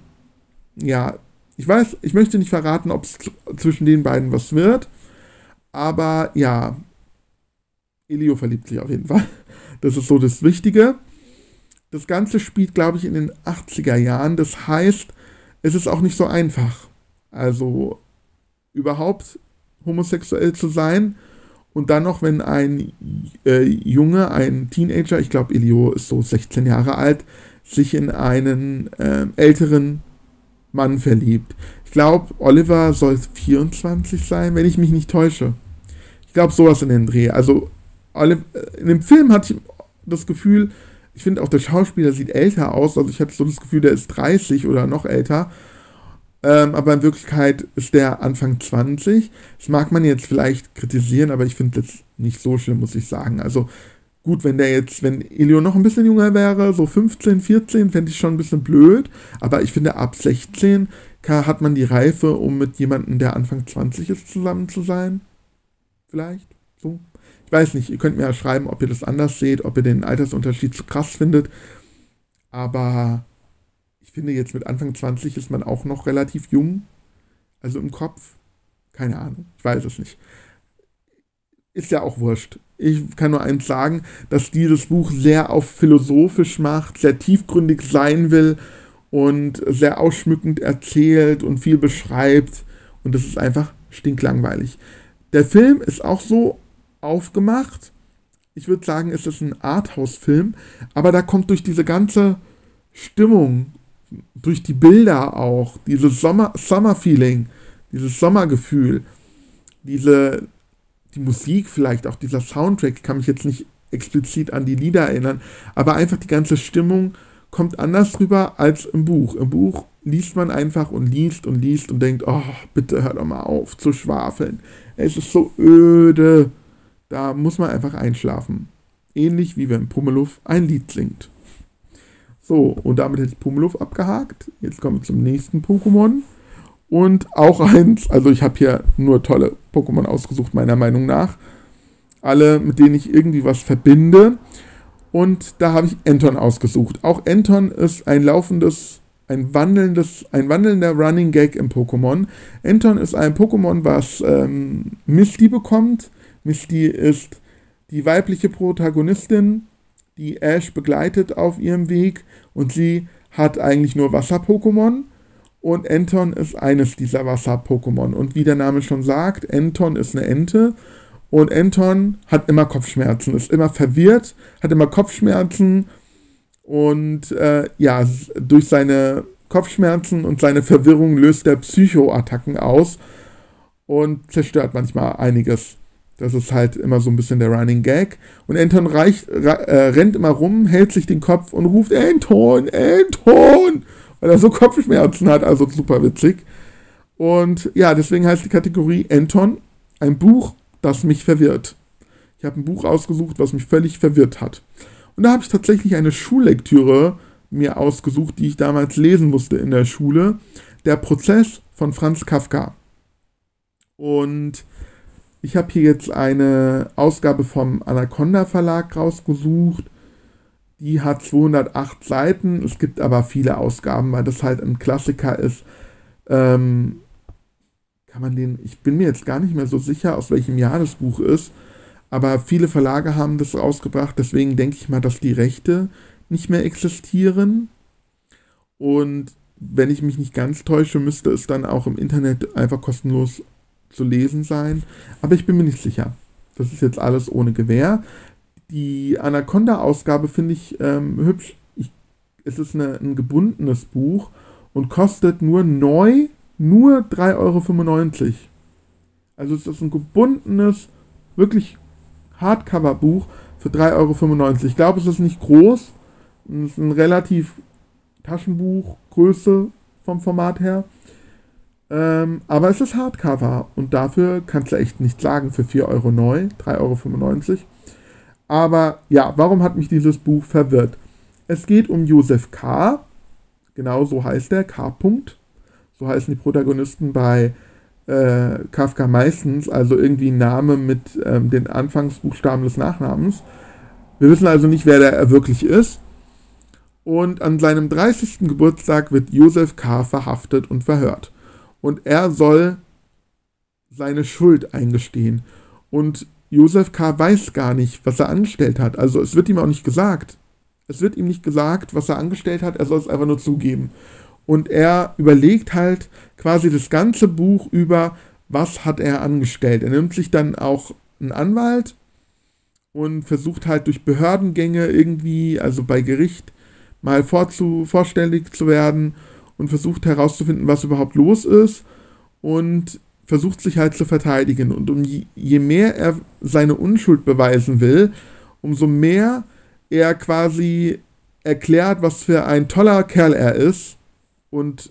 ja, ich weiß, ich möchte nicht verraten, ob es zwischen den beiden was wird. Aber ja, Elio verliebt sich auf jeden Fall. *laughs* Das ist so das Wichtige. Das Ganze spielt, glaube ich, in den 80er Jahren. Das heißt, es ist auch nicht so einfach. Also überhaupt homosexuell zu sein. Und dann noch, wenn ein äh, Junge, ein Teenager, ich glaube, Elio ist so 16 Jahre alt, sich in einen äh, älteren Mann verliebt. Ich glaube, Oliver soll 24 sein, wenn ich mich nicht täusche. Ich glaube, sowas in den Dreh. Also, äh, in dem Film hatte ich das Gefühl, ich finde auch der Schauspieler sieht älter aus. Also, ich hatte so das Gefühl, der ist 30 oder noch älter. Ähm, aber in Wirklichkeit ist der Anfang 20. Das mag man jetzt vielleicht kritisieren, aber ich finde das nicht so schlimm, muss ich sagen. Also, Gut, wenn der jetzt, wenn Elio noch ein bisschen jünger wäre, so 15, 14, fände ich schon ein bisschen blöd. Aber ich finde, ab 16 hat man die Reife, um mit jemandem, der Anfang 20 ist, zusammen zu sein. Vielleicht. So. Ich weiß nicht, ihr könnt mir ja schreiben, ob ihr das anders seht, ob ihr den Altersunterschied zu krass findet. Aber ich finde, jetzt mit Anfang 20 ist man auch noch relativ jung. Also im Kopf. Keine Ahnung. Ich weiß es nicht ist ja auch wurscht. Ich kann nur eins sagen, dass dieses Buch sehr auf philosophisch macht, sehr tiefgründig sein will und sehr ausschmückend erzählt und viel beschreibt. Und das ist einfach stinklangweilig. Der Film ist auch so aufgemacht. Ich würde sagen, es ist ein Arthouse-Film, aber da kommt durch diese ganze Stimmung, durch die Bilder auch, dieses Sommer, Summer-Feeling, dieses Sommergefühl, diese, die Musik vielleicht, auch dieser Soundtrack, kann mich jetzt nicht explizit an die Lieder erinnern, aber einfach die ganze Stimmung kommt anders rüber als im Buch. Im Buch liest man einfach und liest und liest und denkt, oh, bitte hör doch mal auf zu schwafeln. Es ist so öde. Da muss man einfach einschlafen. Ähnlich wie wenn Pummeluff ein Lied singt. So, und damit hätte ich Pummeluff abgehakt. Jetzt kommen wir zum nächsten Pokémon. Und auch eins, also ich habe hier nur tolle Pokémon ausgesucht, meiner Meinung nach. Alle, mit denen ich irgendwie was verbinde. Und da habe ich Anton ausgesucht. Auch Anton ist ein laufendes, ein wandelndes, ein wandelnder Running Gag im Pokémon. Anton ist ein Pokémon, was ähm, Misty bekommt. Misty ist die weibliche Protagonistin, die Ash begleitet auf ihrem Weg und sie hat eigentlich nur Wasser-Pokémon Und Anton ist eines dieser Wasser-Pokémon. Und wie der Name schon sagt, Anton ist eine Ente. Und Anton hat immer Kopfschmerzen, ist immer verwirrt, hat immer Kopfschmerzen. Und äh, ja, durch seine Kopfschmerzen und seine Verwirrung löst er Psychoattacken aus und zerstört manchmal einiges. Das ist halt immer so ein bisschen der Running Gag. Und Anton reicht, äh, rennt immer rum, hält sich den Kopf und ruft Anton, Anton, weil er so Kopfschmerzen hat. Also super witzig. Und ja, deswegen heißt die Kategorie Anton ein Buch, das mich verwirrt. Ich habe ein Buch ausgesucht, was mich völlig verwirrt hat. Und da habe ich tatsächlich eine Schullektüre mir ausgesucht, die ich damals lesen musste in der Schule. Der Prozess von Franz Kafka. Und ich habe hier jetzt eine Ausgabe vom Anaconda Verlag rausgesucht. Die hat 208 Seiten. Es gibt aber viele Ausgaben, weil das halt ein Klassiker ist. Ähm, kann man den, ich bin mir jetzt gar nicht mehr so sicher, aus welchem Jahr das Buch ist. Aber viele Verlage haben das rausgebracht. Deswegen denke ich mal, dass die Rechte nicht mehr existieren. Und wenn ich mich nicht ganz täusche, müsste es dann auch im Internet einfach kostenlos zu lesen sein. Aber ich bin mir nicht sicher. Das ist jetzt alles ohne Gewähr. Die Anaconda-Ausgabe finde ich ähm, hübsch. Ich, es ist eine, ein gebundenes Buch und kostet nur neu nur 3,95 Euro. Also es ist ein gebundenes, wirklich Hardcover-Buch für 3,95 Euro. Ich glaube, es ist nicht groß. Es ist ein relativ Taschenbuchgröße vom Format her. Ähm, aber es ist Hardcover und dafür kannst du echt nichts sagen für 4 Euro neu, 3,95 Euro. Aber ja, warum hat mich dieses Buch verwirrt? Es geht um Josef K. Genau so heißt er, K. -Punkt. So heißen die Protagonisten bei äh, Kafka meistens, also irgendwie ein Name mit ähm, den Anfangsbuchstaben des Nachnamens. Wir wissen also nicht, wer der wirklich ist. Und an seinem 30. Geburtstag wird Josef K. verhaftet und verhört und er soll seine Schuld eingestehen. Und Josef K. weiß gar nicht, was er angestellt hat. Also es wird ihm auch nicht gesagt. Es wird ihm nicht gesagt, was er angestellt hat, er soll es einfach nur zugeben. Und er überlegt halt quasi das ganze Buch über, was hat er angestellt. Er nimmt sich dann auch einen Anwalt und versucht halt durch Behördengänge irgendwie, also bei Gericht, mal vorzu, vorstellig zu werden und versucht herauszufinden, was überhaupt los ist und versucht sich halt zu verteidigen. Und um je, je mehr er seine Unschuld beweisen will, umso mehr er quasi erklärt, was für ein toller Kerl er ist und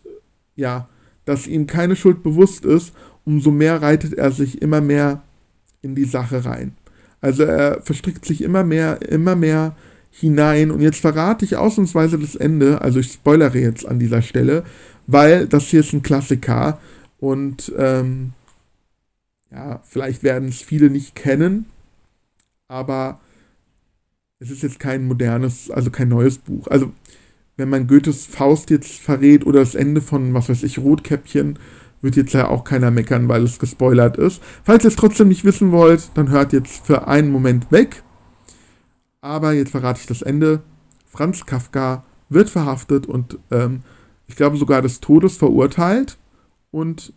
ja, dass ihm keine Schuld bewusst ist, umso mehr reitet er sich immer mehr in die Sache rein. Also er verstrickt sich immer mehr, immer mehr hinein. Und jetzt verrate ich ausnahmsweise das Ende, also ich spoilere jetzt an dieser Stelle, weil das hier ist ein Klassiker und ähm, ja, vielleicht werden es viele nicht kennen, aber es ist jetzt kein modernes, also kein neues Buch. Also wenn man Goethes Faust jetzt verrät oder das Ende von, was weiß ich, Rotkäppchen, wird jetzt ja auch keiner meckern, weil es gespoilert ist. Falls ihr es trotzdem nicht wissen wollt, dann hört jetzt für einen Moment weg. Aber jetzt verrate ich das Ende. Franz Kafka wird verhaftet und ähm, ich glaube sogar des Todes verurteilt. Und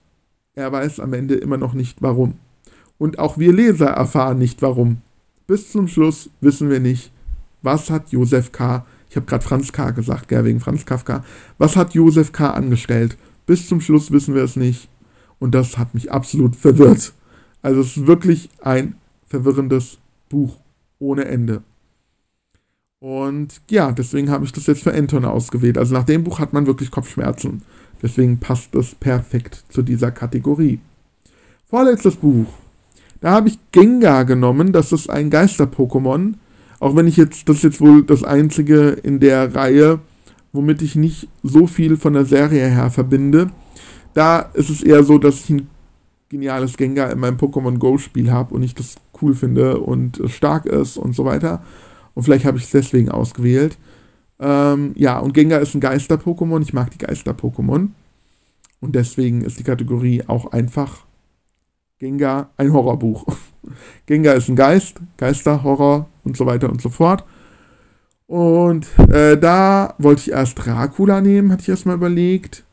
er weiß am Ende immer noch nicht warum. Und auch wir Leser erfahren nicht warum. Bis zum Schluss wissen wir nicht, was hat Josef K. Ich habe gerade Franz K. gesagt, gell, wegen Franz Kafka. Was hat Josef K. angestellt? Bis zum Schluss wissen wir es nicht. Und das hat mich absolut verwirrt. Also es ist wirklich ein verwirrendes Buch ohne Ende. Und ja, deswegen habe ich das jetzt für Anton ausgewählt. Also nach dem Buch hat man wirklich Kopfschmerzen. Deswegen passt es perfekt zu dieser Kategorie. Vorletztes Buch. Da habe ich Gengar genommen. Das ist ein Geister-Pokémon. Auch wenn ich jetzt, das ist jetzt wohl das einzige in der Reihe, womit ich nicht so viel von der Serie her verbinde. Da ist es eher so, dass ich ein geniales Gengar in meinem Pokémon Go Spiel habe und ich das cool finde und stark ist und so weiter. Und vielleicht habe ich es deswegen ausgewählt. Ähm, ja, und Gengar ist ein Geister-Pokémon. Ich mag die Geister-Pokémon. Und deswegen ist die Kategorie auch einfach Gengar ein Horrorbuch. *laughs* Gengar ist ein Geist, Geister, Horror und so weiter und so fort. Und äh, da wollte ich erst Dracula nehmen, hatte ich erstmal überlegt.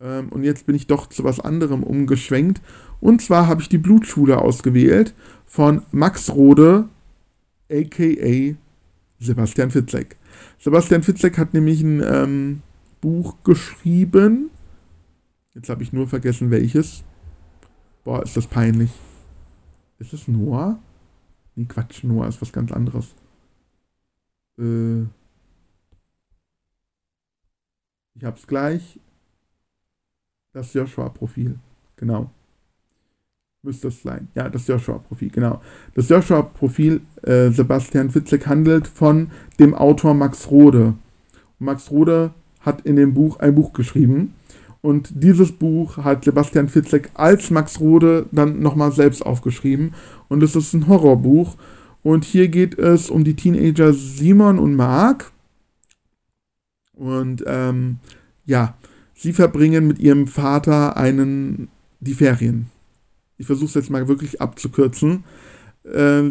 Ähm, und jetzt bin ich doch zu was anderem umgeschwenkt. Und zwar habe ich die Blutschule ausgewählt von Max Rode, aka Sebastian Fitzek. Sebastian Fitzek hat nämlich ein ähm, Buch geschrieben. Jetzt habe ich nur vergessen, welches. Boah, ist das peinlich. Ist es Noah? Nee, Quatsch, Noah ist was ganz anderes. Äh. Ich hab's gleich. Das Joshua-Profil. Genau. Müsste es sein. Ja, das Joshua-Profil, genau. Das Joshua-Profil äh, Sebastian Fitzek handelt von dem Autor Max Rode. Max Rode hat in dem Buch ein Buch geschrieben. Und dieses Buch hat Sebastian Fitzek als Max Rode dann nochmal selbst aufgeschrieben. Und es ist ein Horrorbuch. Und hier geht es um die Teenager Simon und Mark. Und ähm, ja, sie verbringen mit ihrem Vater einen die Ferien. Ich versuche es jetzt mal wirklich abzukürzen. Äh,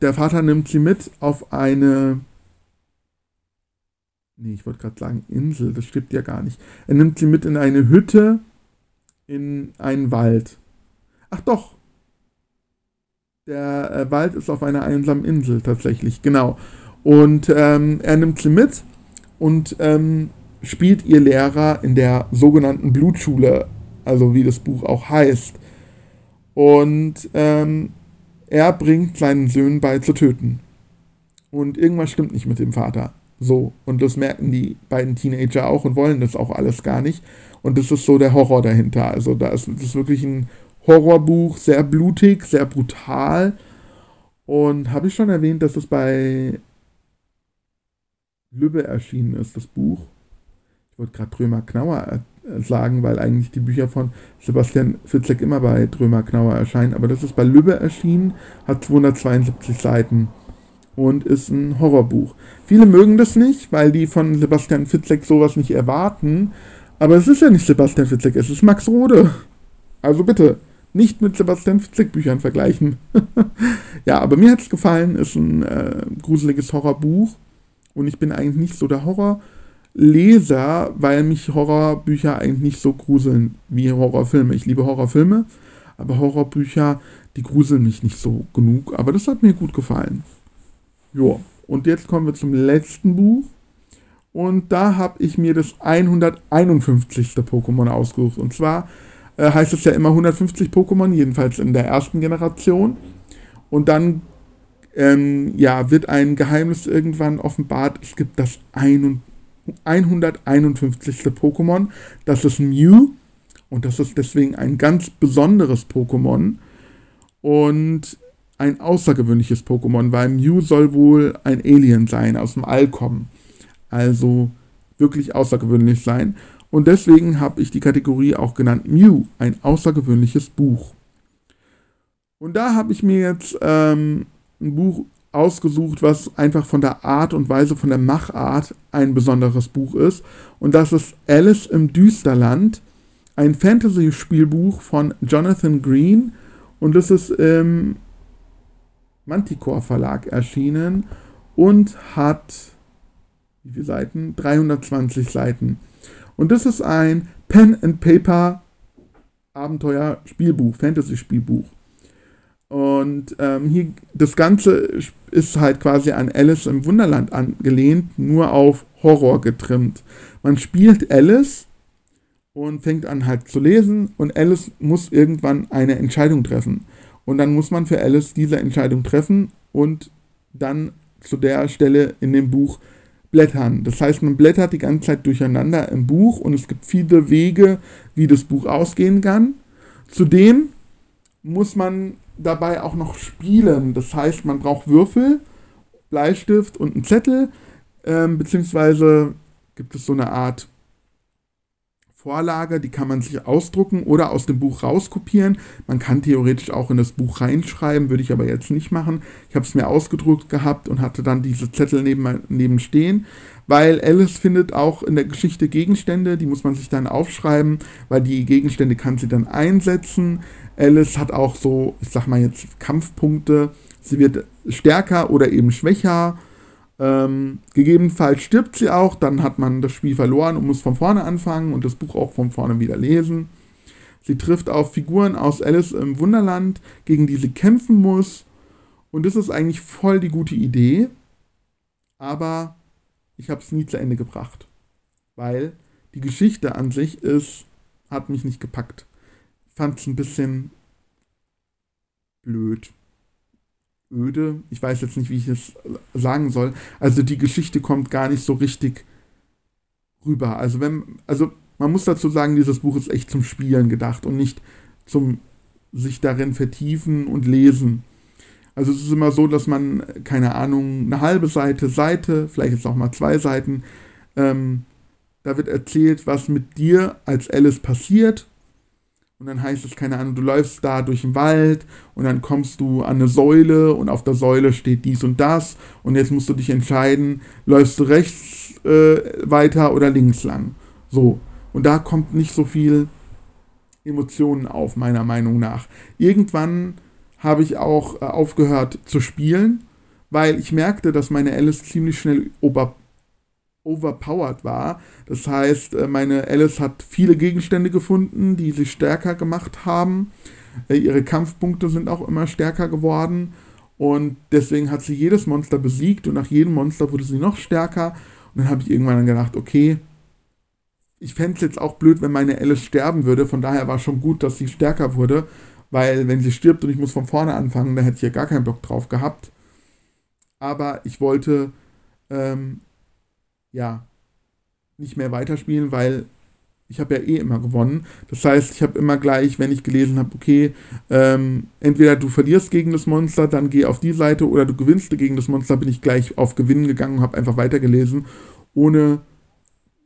der Vater nimmt sie mit auf eine Nee, ich wollte gerade sagen Insel, das stimmt ja gar nicht. Er nimmt sie mit in eine Hütte in einen Wald. Ach doch. Der äh, Wald ist auf einer einsamen Insel tatsächlich, genau. Und ähm, er nimmt sie mit und ähm, spielt ihr Lehrer in der sogenannten Blutschule, also wie das Buch auch heißt. Und ähm, er bringt seinen Söhnen bei zu töten. Und irgendwas stimmt nicht mit dem Vater. So, und das merken die beiden Teenager auch und wollen das auch alles gar nicht. Und das ist so der Horror dahinter. Also da ist das ist wirklich ein Horrorbuch, sehr blutig, sehr brutal. Und habe ich schon erwähnt, dass es bei Lübbe erschienen ist, das Buch. Ich wollte gerade Drömer Knauer sagen, weil eigentlich die Bücher von Sebastian Fitzek immer bei Drömer Knauer erscheinen. Aber das ist bei Lübbe erschienen, hat 272 Seiten und ist ein Horrorbuch. Viele mögen das nicht, weil die von Sebastian Fitzek sowas nicht erwarten. Aber es ist ja nicht Sebastian Fitzek, es ist Max Rode. Also bitte, nicht mit Sebastian Fitzek Büchern vergleichen. *laughs* ja, aber mir hat es gefallen, ist ein äh, gruseliges Horrorbuch. Und ich bin eigentlich nicht so der Horrorleser, weil mich Horrorbücher eigentlich nicht so gruseln wie Horrorfilme. Ich liebe Horrorfilme, aber Horrorbücher, die gruseln mich nicht so genug. Aber das hat mir gut gefallen. Ja, und jetzt kommen wir zum letzten Buch. Und da habe ich mir das 151. Pokémon ausgesucht. Und zwar äh, heißt es ja immer 150 Pokémon, jedenfalls in der ersten Generation. Und dann ähm, ja, wird ein Geheimnis irgendwann offenbart. Es gibt das 151. Pokémon. Das ist Mew. Und das ist deswegen ein ganz besonderes Pokémon. Und ein außergewöhnliches Pokémon, weil Mew soll wohl ein Alien sein, aus dem All kommen. Also wirklich außergewöhnlich sein. Und deswegen habe ich die Kategorie auch genannt Mew, ein außergewöhnliches Buch. Und da habe ich mir jetzt ähm, ein Buch ausgesucht, was einfach von der Art und Weise, von der Machart ein besonderes Buch ist. Und das ist Alice im Düsterland, ein Fantasy-Spielbuch von Jonathan Green. Und das ist ähm, Manticore Verlag erschienen und hat, wie viele Seiten? 320 Seiten. Und das ist ein Pen and Paper Abenteuer Spielbuch, Fantasy Spielbuch. Und ähm, hier das Ganze ist halt quasi an Alice im Wunderland angelehnt, nur auf Horror getrimmt. Man spielt Alice und fängt an halt zu lesen und Alice muss irgendwann eine Entscheidung treffen. Und dann muss man für Alice diese Entscheidung treffen und dann zu der Stelle in dem Buch blättern. Das heißt, man blättert die ganze Zeit durcheinander im Buch und es gibt viele Wege, wie das Buch ausgehen kann. Zudem muss man dabei auch noch spielen. Das heißt, man braucht Würfel, Bleistift und einen Zettel, ähm, beziehungsweise gibt es so eine Art Vorlage, die kann man sich ausdrucken oder aus dem Buch rauskopieren. Man kann theoretisch auch in das Buch reinschreiben, würde ich aber jetzt nicht machen. Ich habe es mir ausgedruckt gehabt und hatte dann diese Zettel neben, neben stehen, weil Alice findet auch in der Geschichte Gegenstände, die muss man sich dann aufschreiben, weil die Gegenstände kann sie dann einsetzen. Alice hat auch so, ich sag mal jetzt Kampfpunkte. Sie wird stärker oder eben schwächer Ähm, gegebenenfalls stirbt sie auch, dann hat man das Spiel verloren und muss von vorne anfangen und das Buch auch von vorne wieder lesen. Sie trifft auf Figuren aus Alice im Wunderland, gegen die sie kämpfen muss. Und das ist eigentlich voll die gute Idee. Aber ich habe es nie zu Ende gebracht. Weil die Geschichte an sich ist, hat mich nicht gepackt. Fand es ein bisschen blöd. Öde. Ich weiß jetzt nicht, wie ich es sagen soll. Also die Geschichte kommt gar nicht so richtig rüber. Also wenn, also man muss dazu sagen, dieses Buch ist echt zum Spielen gedacht und nicht zum sich darin vertiefen und lesen. Also es ist immer so, dass man, keine Ahnung, eine halbe Seite, Seite, vielleicht jetzt auch mal zwei Seiten, ähm, da wird erzählt, was mit dir als Alice passiert. Und dann heißt es, keine Ahnung, du läufst da durch den Wald und dann kommst du an eine Säule und auf der Säule steht dies und das. Und jetzt musst du dich entscheiden, läufst du rechts äh, weiter oder links lang. So. Und da kommt nicht so viel Emotionen auf, meiner Meinung nach. Irgendwann habe ich auch äh, aufgehört zu spielen, weil ich merkte, dass meine Alice ziemlich schnell over overpowered war. Das heißt, äh, meine Alice hat viele Gegenstände gefunden, die sie stärker gemacht haben. Äh, ihre Kampfpunkte sind auch immer stärker geworden. Und deswegen hat sie jedes Monster besiegt und nach jedem Monster wurde sie noch stärker. Und dann habe ich irgendwann gedacht, okay, ich fände es jetzt auch blöd, wenn meine Alice sterben würde. Von daher war schon gut, dass sie stärker wurde. Weil wenn sie stirbt und ich muss von vorne anfangen, da hätte ich ja gar keinen Bock drauf gehabt. Aber ich wollte, ähm, ja, nicht mehr weiterspielen, weil ich habe ja eh immer gewonnen. Das heißt, ich habe immer gleich, wenn ich gelesen habe, okay, ähm, entweder du verlierst gegen das Monster, dann geh auf die Seite, oder du gewinnst gegen das Monster, bin ich gleich auf Gewinnen gegangen und habe einfach weitergelesen, ohne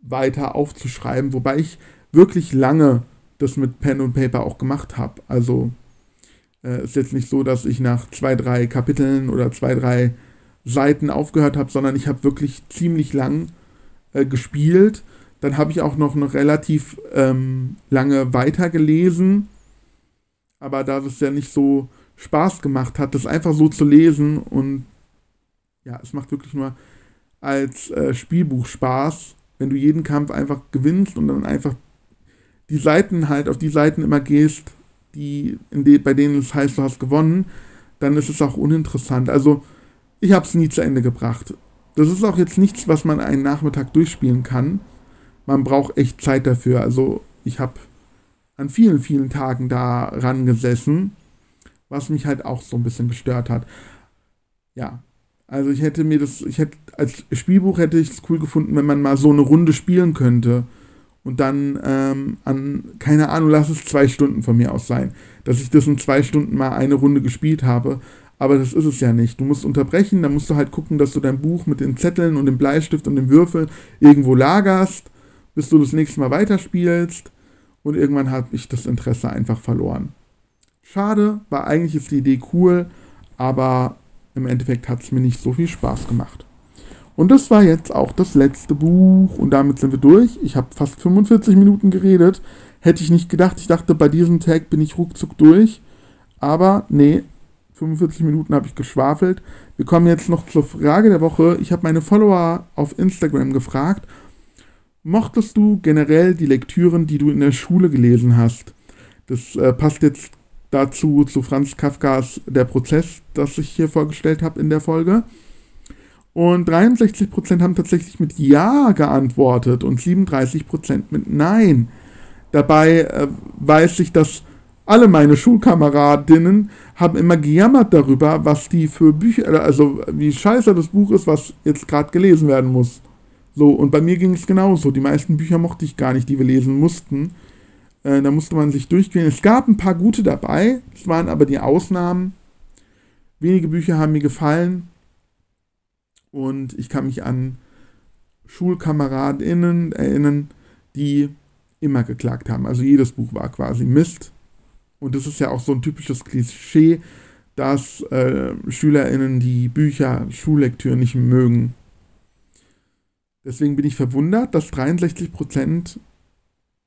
weiter aufzuschreiben, wobei ich wirklich lange das mit Pen und Paper auch gemacht habe. Also äh, ist jetzt nicht so, dass ich nach zwei, drei Kapiteln oder zwei, drei Seiten aufgehört habe, sondern ich habe wirklich ziemlich lang äh, gespielt. Dann habe ich auch noch eine relativ ähm, lange weitergelesen. Aber da es ja nicht so Spaß gemacht hat, das einfach so zu lesen und ja, es macht wirklich nur als äh, Spielbuch Spaß wenn du jeden Kampf einfach gewinnst und dann einfach die Seiten halt auf die Seiten immer gehst, die, de, bei denen es heißt, du hast gewonnen, dann ist es auch uninteressant. Also, ich habe es nie zu Ende gebracht. Das ist auch jetzt nichts, was man einen Nachmittag durchspielen kann. Man braucht echt Zeit dafür. Also, ich habe an vielen, vielen Tagen da rangesessen, was mich halt auch so ein bisschen gestört hat. Ja, also ich hätte mir das, ich hätte, als Spielbuch hätte ich es cool gefunden, wenn man mal so eine Runde spielen könnte. Und dann ähm, an, keine Ahnung, lass es zwei Stunden von mir aus sein, dass ich das in zwei Stunden mal eine Runde gespielt habe. Aber das ist es ja nicht. Du musst unterbrechen, dann musst du halt gucken, dass du dein Buch mit den Zetteln und dem Bleistift und dem Würfel irgendwo lagerst, bis du das nächste Mal weiterspielst. Und irgendwann habe ich das Interesse einfach verloren. Schade, war eigentlich ist die Idee cool, aber im Endeffekt hat es mir nicht so viel Spaß gemacht. Und das war jetzt auch das letzte Buch und damit sind wir durch. Ich habe fast 45 Minuten geredet. Hätte ich nicht gedacht. Ich dachte, bei diesem Tag bin ich ruckzuck durch. Aber nee, 45 Minuten habe ich geschwafelt. Wir kommen jetzt noch zur Frage der Woche. Ich habe meine Follower auf Instagram gefragt, mochtest du generell die Lektüren, die du in der Schule gelesen hast? Das äh, passt jetzt dazu zu Franz Kafkas Der Prozess, das ich hier vorgestellt habe in der Folge. Und 63% haben tatsächlich mit Ja geantwortet und 37% mit Nein. Dabei äh, weiß ich, dass alle meine Schulkameradinnen haben immer gejammert darüber, was die für Bücher, also wie scheiße das Buch ist, was jetzt gerade gelesen werden muss. So, und bei mir ging es genauso. Die meisten Bücher mochte ich gar nicht, die wir lesen mussten. Äh, da musste man sich durchquälen. Es gab ein paar gute dabei, es waren aber die Ausnahmen. Wenige Bücher haben mir gefallen. Und ich kann mich an SchulkameradInnen erinnern, die immer geklagt haben. Also jedes Buch war quasi Mist. Und das ist ja auch so ein typisches Klischee, dass äh, SchülerInnen die Bücher, Schullektüre nicht mögen. Deswegen bin ich verwundert, dass 63%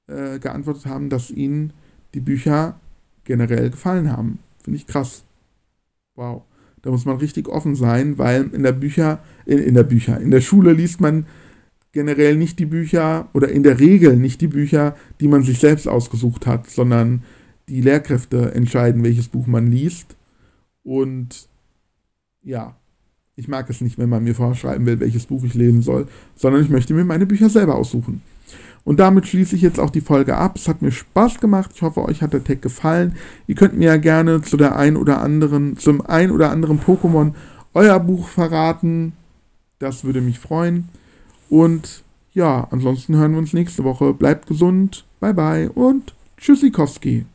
äh, geantwortet haben, dass ihnen die Bücher generell gefallen haben. Finde ich krass. Wow. Da muss man richtig offen sein, weil in der Bücher, in, in der Bücher, in der Schule liest man generell nicht die Bücher oder in der Regel nicht die Bücher, die man sich selbst ausgesucht hat, sondern die Lehrkräfte entscheiden, welches Buch man liest. Und ja, ich mag es nicht, wenn man mir vorschreiben will, welches Buch ich lesen soll, sondern ich möchte mir meine Bücher selber aussuchen. Und damit schließe ich jetzt auch die Folge ab. Es hat mir Spaß gemacht. Ich hoffe, euch hat der Tag gefallen. Ihr könnt mir ja gerne zu der ein oder anderen, zum ein oder anderen Pokémon euer Buch verraten. Das würde mich freuen. Und ja, ansonsten hören wir uns nächste Woche. Bleibt gesund. Bye bye und Tschüssikowski.